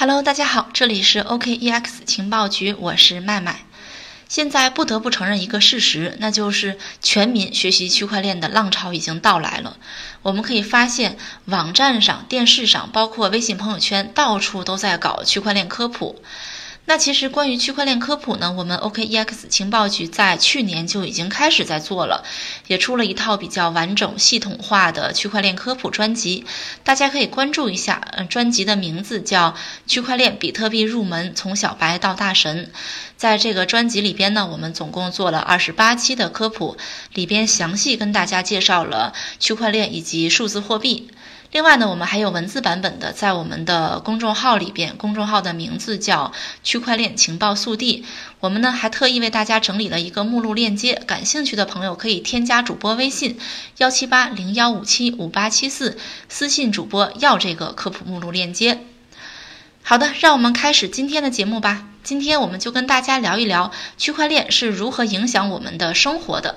Hello，大家好，这里是 OKEX 情报局，我是麦麦。现在不得不承认一个事实，那就是全民学习区块链的浪潮已经到来了。我们可以发现，网站上、电视上，包括微信朋友圈，到处都在搞区块链科普。那其实关于区块链科普呢，我们 OKEX 情报局在去年就已经开始在做了，也出了一套比较完整、系统化的区块链科普专辑，大家可以关注一下。嗯，专辑的名字叫《区块链比特币入门：从小白到大神》。在这个专辑里边呢，我们总共做了二十八期的科普，里边详细跟大家介绍了区块链以及数字货币。另外呢，我们还有文字版本的，在我们的公众号里边，公众号的名字叫“区块链情报速递”。我们呢还特意为大家整理了一个目录链接，感兴趣的朋友可以添加主播微信幺七八零幺五七五八七四，私信主播要这个科普目录链接。好的，让我们开始今天的节目吧。今天我们就跟大家聊一聊区块链是如何影响我们的生活的。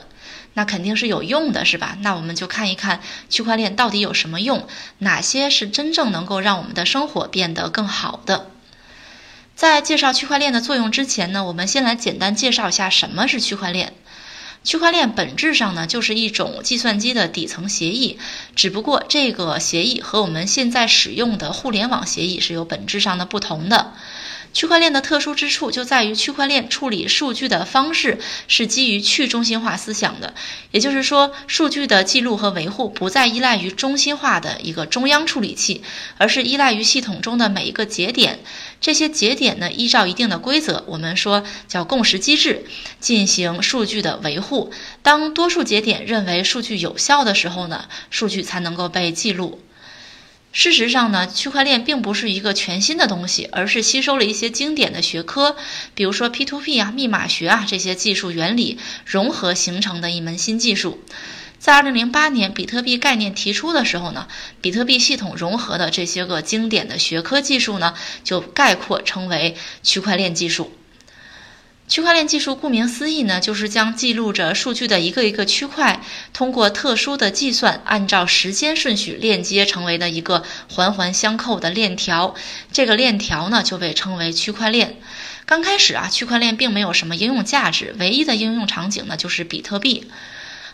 那肯定是有用的，是吧？那我们就看一看区块链到底有什么用，哪些是真正能够让我们的生活变得更好的。在介绍区块链的作用之前呢，我们先来简单介绍一下什么是区块链。区块链本质上呢就是一种计算机的底层协议，只不过这个协议和我们现在使用的互联网协议是有本质上的不同的。区块链的特殊之处就在于，区块链处理数据的方式是基于去中心化思想的，也就是说，数据的记录和维护不再依赖于中心化的一个中央处理器，而是依赖于系统中的每一个节点。这些节点呢，依照一定的规则，我们说叫共识机制，进行数据的维护。当多数节点认为数据有效的时候呢，数据才能够被记录。事实上呢，区块链并不是一个全新的东西，而是吸收了一些经典的学科，比如说 P2P 啊、密码学啊这些技术原理融合形成的一门新技术。在2008年比特币概念提出的时候呢，比特币系统融合的这些个经典的学科技术呢，就概括称为区块链技术。区块链技术顾名思义呢，就是将记录着数据的一个一个区块，通过特殊的计算，按照时间顺序链接成为的一个环环相扣的链条。这个链条呢，就被称为区块链。刚开始啊，区块链并没有什么应用价值，唯一的应用场景呢，就是比特币。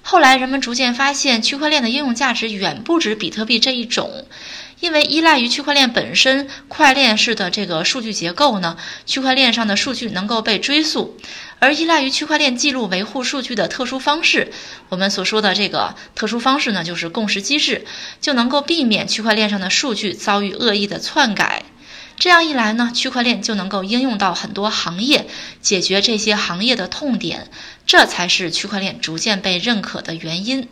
后来人们逐渐发现，区块链的应用价值远不止比特币这一种。因为依赖于区块链本身块链式的这个数据结构呢，区块链上的数据能够被追溯，而依赖于区块链记录维护数据的特殊方式，我们所说的这个特殊方式呢，就是共识机制，就能够避免区块链上的数据遭遇恶意的篡改。这样一来呢，区块链就能够应用到很多行业，解决这些行业的痛点，这才是区块链逐渐被认可的原因。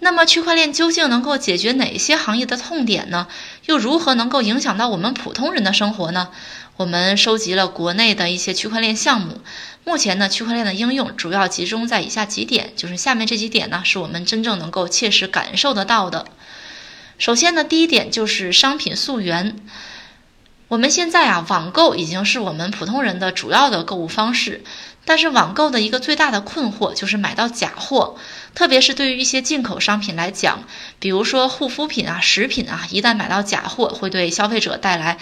那么，区块链究竟能够解决哪些行业的痛点呢？又如何能够影响到我们普通人的生活呢？我们收集了国内的一些区块链项目。目前呢，区块链的应用主要集中在以下几点，就是下面这几点呢，是我们真正能够切实感受得到的。首先呢，第一点就是商品溯源。我们现在啊，网购已经是我们普通人的主要的购物方式。但是网购的一个最大的困惑就是买到假货，特别是对于一些进口商品来讲，比如说护肤品啊、食品啊，一旦买到假货，会对消费者带来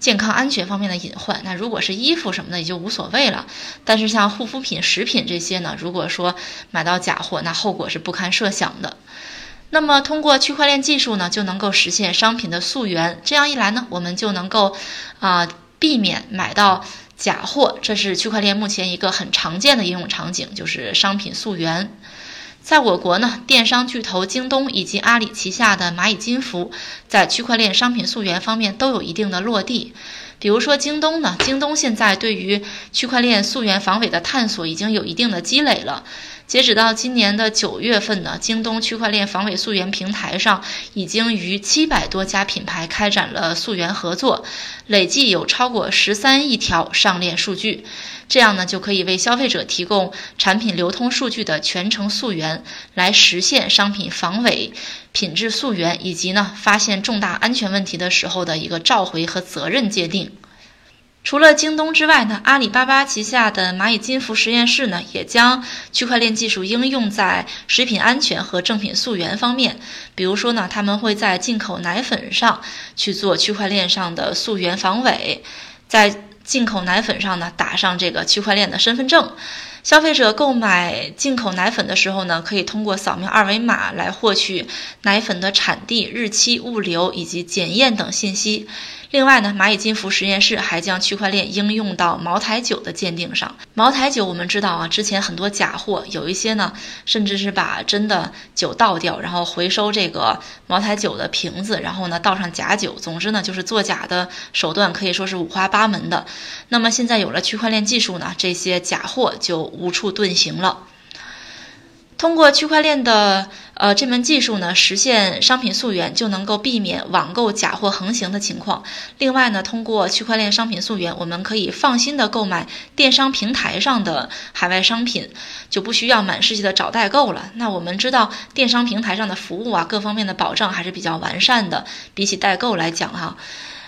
健康安全方面的隐患。那如果是衣服什么的也就无所谓了，但是像护肤品、食品这些呢，如果说买到假货，那后果是不堪设想的。那么通过区块链技术呢，就能够实现商品的溯源，这样一来呢，我们就能够啊避免买到。假货，这是区块链目前一个很常见的应用场景，就是商品溯源。在我国呢，电商巨头京东以及阿里旗下的蚂蚁金服，在区块链商品溯源方面都有一定的落地。比如说京东呢，京东现在对于区块链溯源防伪的探索已经有一定的积累了。截止到今年的九月份呢，京东区块链防伪溯源平台上已经与七百多家品牌开展了溯源合作，累计有超过十三亿条上链数据。这样呢，就可以为消费者提供产品流通数据的全程溯源，来实现商品防伪、品质溯源，以及呢发现重大安全问题的时候的一个召回和责任界定。除了京东之外呢，阿里巴巴旗下的蚂蚁金服实验室呢，也将区块链技术应用在食品安全和正品溯源方面。比如说呢，他们会在进口奶粉上去做区块链上的溯源防伪，在进口奶粉上呢打上这个区块链的身份证。消费者购买进口奶粉的时候呢，可以通过扫描二维码来获取奶粉的产地、日期、物流以及检验等信息。另外呢，蚂蚁金服实验室还将区块链应用到茅台酒的鉴定上。茅台酒我们知道啊，之前很多假货，有一些呢，甚至是把真的酒倒掉，然后回收这个茅台酒的瓶子，然后呢倒上假酒。总之呢，就是作假的手段可以说是五花八门的。那么现在有了区块链技术呢，这些假货就无处遁形了。通过区块链的呃这门技术呢，实现商品溯源，就能够避免网购假货横行的情况。另外呢，通过区块链商品溯源，我们可以放心的购买电商平台上的海外商品，就不需要满世界的找代购了。那我们知道，电商平台上的服务啊，各方面的保障还是比较完善的，比起代购来讲哈，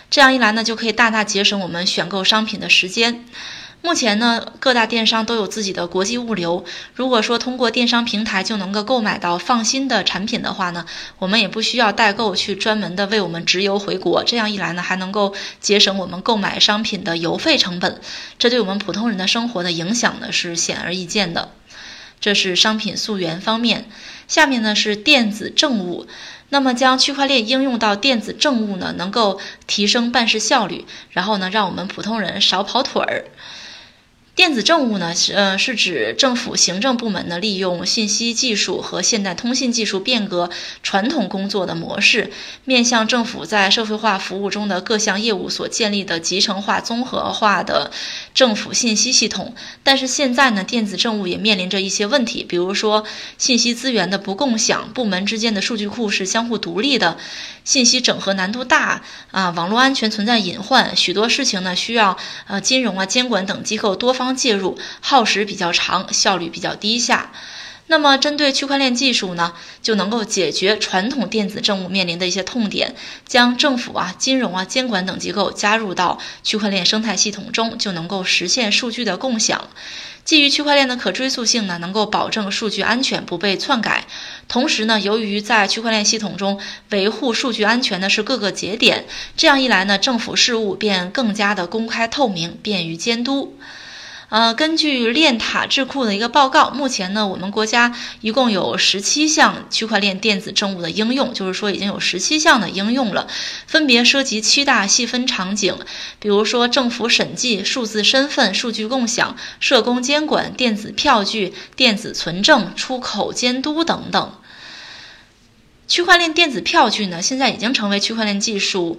这样一来呢，就可以大大节省我们选购商品的时间。目前呢，各大电商都有自己的国际物流。如果说通过电商平台就能够购买到放心的产品的话呢，我们也不需要代购去专门的为我们直邮回国。这样一来呢，还能够节省我们购买商品的邮费成本。这对我们普通人的生活的影响呢，是显而易见的。这是商品溯源方面。下面呢是电子政务。那么将区块链应用到电子政务呢，能够提升办事效率，然后呢，让我们普通人少跑腿儿。电子政务呢，是呃是指政府行政部门呢利用信息技术和现代通信技术变革传统工作的模式，面向政府在社会化服务中的各项业务所建立的集成化、综合化的政府信息系统。但是现在呢，电子政务也面临着一些问题，比如说信息资源的不共享，部门之间的数据库是相互独立的。信息整合难度大啊，网络安全存在隐患，许多事情呢需要呃金融啊监管等机构多方介入，耗时比较长，效率比较低下。那么针对区块链技术呢，就能够解决传统电子政务面临的一些痛点，将政府啊、金融啊、监管等机构加入到区块链生态系统中，就能够实现数据的共享。基于区块链的可追溯性呢，能够保证数据安全不被篡改。同时呢，由于在区块链系统中维护数据安全的是各个节点，这样一来呢，政府事务便更加的公开透明，便于监督。呃，根据链塔智库的一个报告，目前呢，我们国家一共有十七项区块链电子政务的应用，就是说已经有十七项的应用了，分别涉及七大细分场景，比如说政府审计、数字身份、数据共享、社工监管、电子票据、电子存证、出口监督等等。区块链电子票据呢，现在已经成为区块链技术。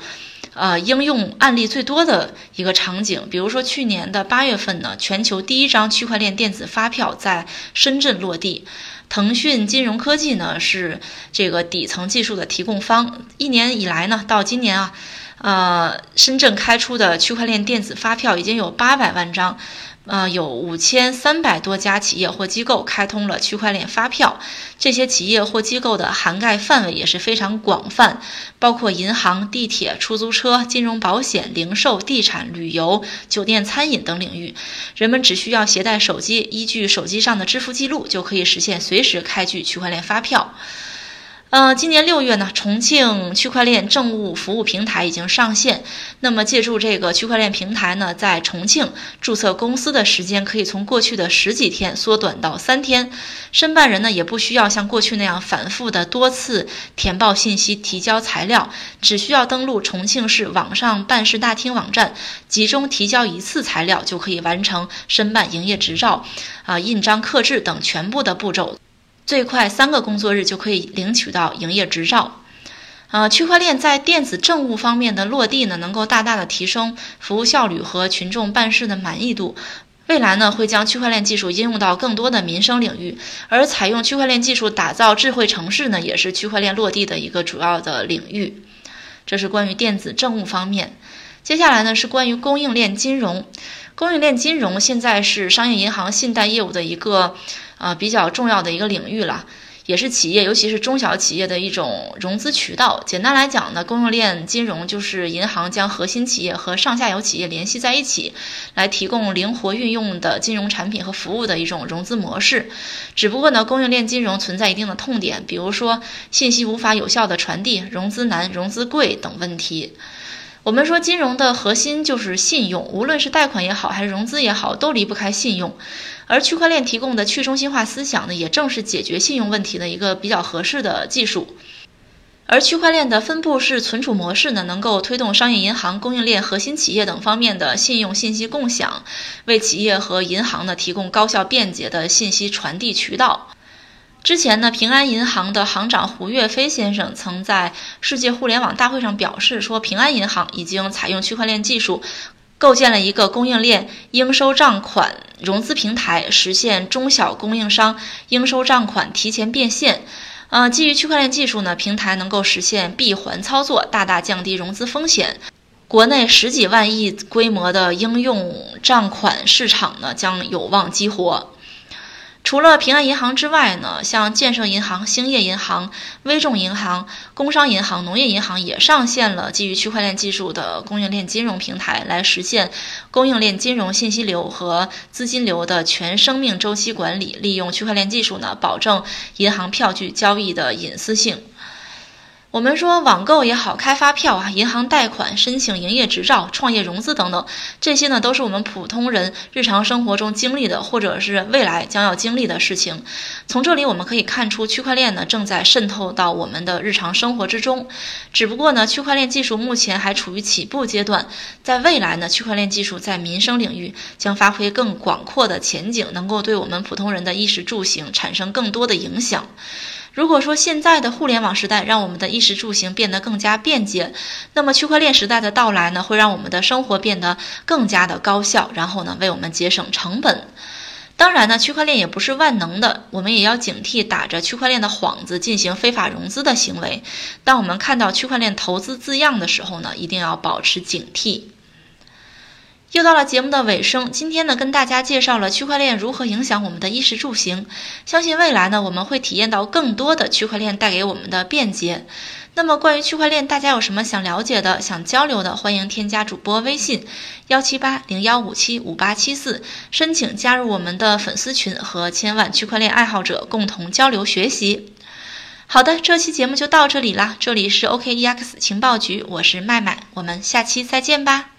呃，应用案例最多的一个场景，比如说去年的八月份呢，全球第一张区块链电子发票在深圳落地。腾讯金融科技呢是这个底层技术的提供方。一年以来呢，到今年啊，呃，深圳开出的区块链电子发票已经有八百万张。呃，有五千三百多家企业或机构开通了区块链发票，这些企业或机构的涵盖范围也是非常广泛，包括银行、地铁、出租车、金融、保险、零售、地产、旅游、酒店、餐饮等领域。人们只需要携带手机，依据手机上的支付记录，就可以实现随时开具区块链发票。呃，今年六月呢，重庆区块链政务服务平台已经上线。那么，借助这个区块链平台呢，在重庆注册公司的时间可以从过去的十几天缩短到三天。申办人呢，也不需要像过去那样反复的多次填报信息、提交材料，只需要登录重庆市网上办事大厅网站，集中提交一次材料，就可以完成申办营业执照、啊印章刻制等全部的步骤。最快三个工作日就可以领取到营业执照，呃，区块链在电子政务方面的落地呢，能够大大的提升服务效率和群众办事的满意度。未来呢，会将区块链技术应用到更多的民生领域，而采用区块链技术打造智慧城市呢，也是区块链落地的一个主要的领域。这是关于电子政务方面。接下来呢，是关于供应链金融。供应链金融现在是商业银行信贷业务的一个。啊，比较重要的一个领域了，也。是企业，尤其是中小企业的一种融资渠道。简单来讲呢，供应链金融就是银行将核心企业和上下游企业联系在一起，来提供灵活运用的金融产品和服务的一种融资模式。只不过呢，供应链金融存在一定的痛点，比如说信息无法有效的传递、融资难、融资贵等问题。我们说金融的核心就是信用，无论是贷款也好，还是融资也好，都离不开信用。而区块链提供的去中心化思想呢，也正是解决信用问题的一个比较合适的技术。而区块链的分布式存储模式呢，能够推动商业银行、供应链、核心企业等方面的信用信息共享，为企业和银行呢提供高效便捷的信息传递渠道。之前呢，平安银行的行长胡跃飞先生曾在世界互联网大会上表示说，平安银行已经采用区块链技术，构建了一个供应链应收账款融资平台，实现中小供应商应收账款提前变现。呃，基于区块链技术呢，平台能够实现闭环操作，大大降低融资风险。国内十几万亿规模的应用账款市场呢，将有望激活。除了平安银行之外呢，像建设银行、兴业银行、微众银行、工商银行、农业银行也上线了基于区块链技术的供应链金融平台，来实现供应链金融信息流和资金流的全生命周期管理。利用区块链技术呢，保证银行票据交易的隐私性。我们说网购也好，开发票啊，银行贷款、申请营业执照、创业融资等等，这些呢都是我们普通人日常生活中经历的，或者是未来将要经历的事情。从这里我们可以看出，区块链呢正在渗透到我们的日常生活之中。只不过呢，区块链技术目前还处于起步阶段，在未来呢，区块链技术在民生领域将发挥更广阔的前景，能够对我们普通人的衣食住行产生更多的影响。如果说现在的互联网时代让我们的衣食住行变得更加便捷，那么区块链时代的到来呢，会让我们的生活变得更加的高效，然后呢，为我们节省成本。当然呢，区块链也不是万能的，我们也要警惕打着区块链的幌子进行非法融资的行为。当我们看到区块链投资字样的时候呢，一定要保持警惕。又到了节目的尾声，今天呢，跟大家介绍了区块链如何影响我们的衣食住行。相信未来呢，我们会体验到更多的区块链带给我们的便捷。那么，关于区块链，大家有什么想了解的、想交流的，欢迎添加主播微信幺七八零幺五七五八七四，申请加入我们的粉丝群，和千万区块链爱好者共同交流学习。好的，这期节目就到这里啦，这里是 OKEX 情报局，我是麦麦，我们下期再见吧。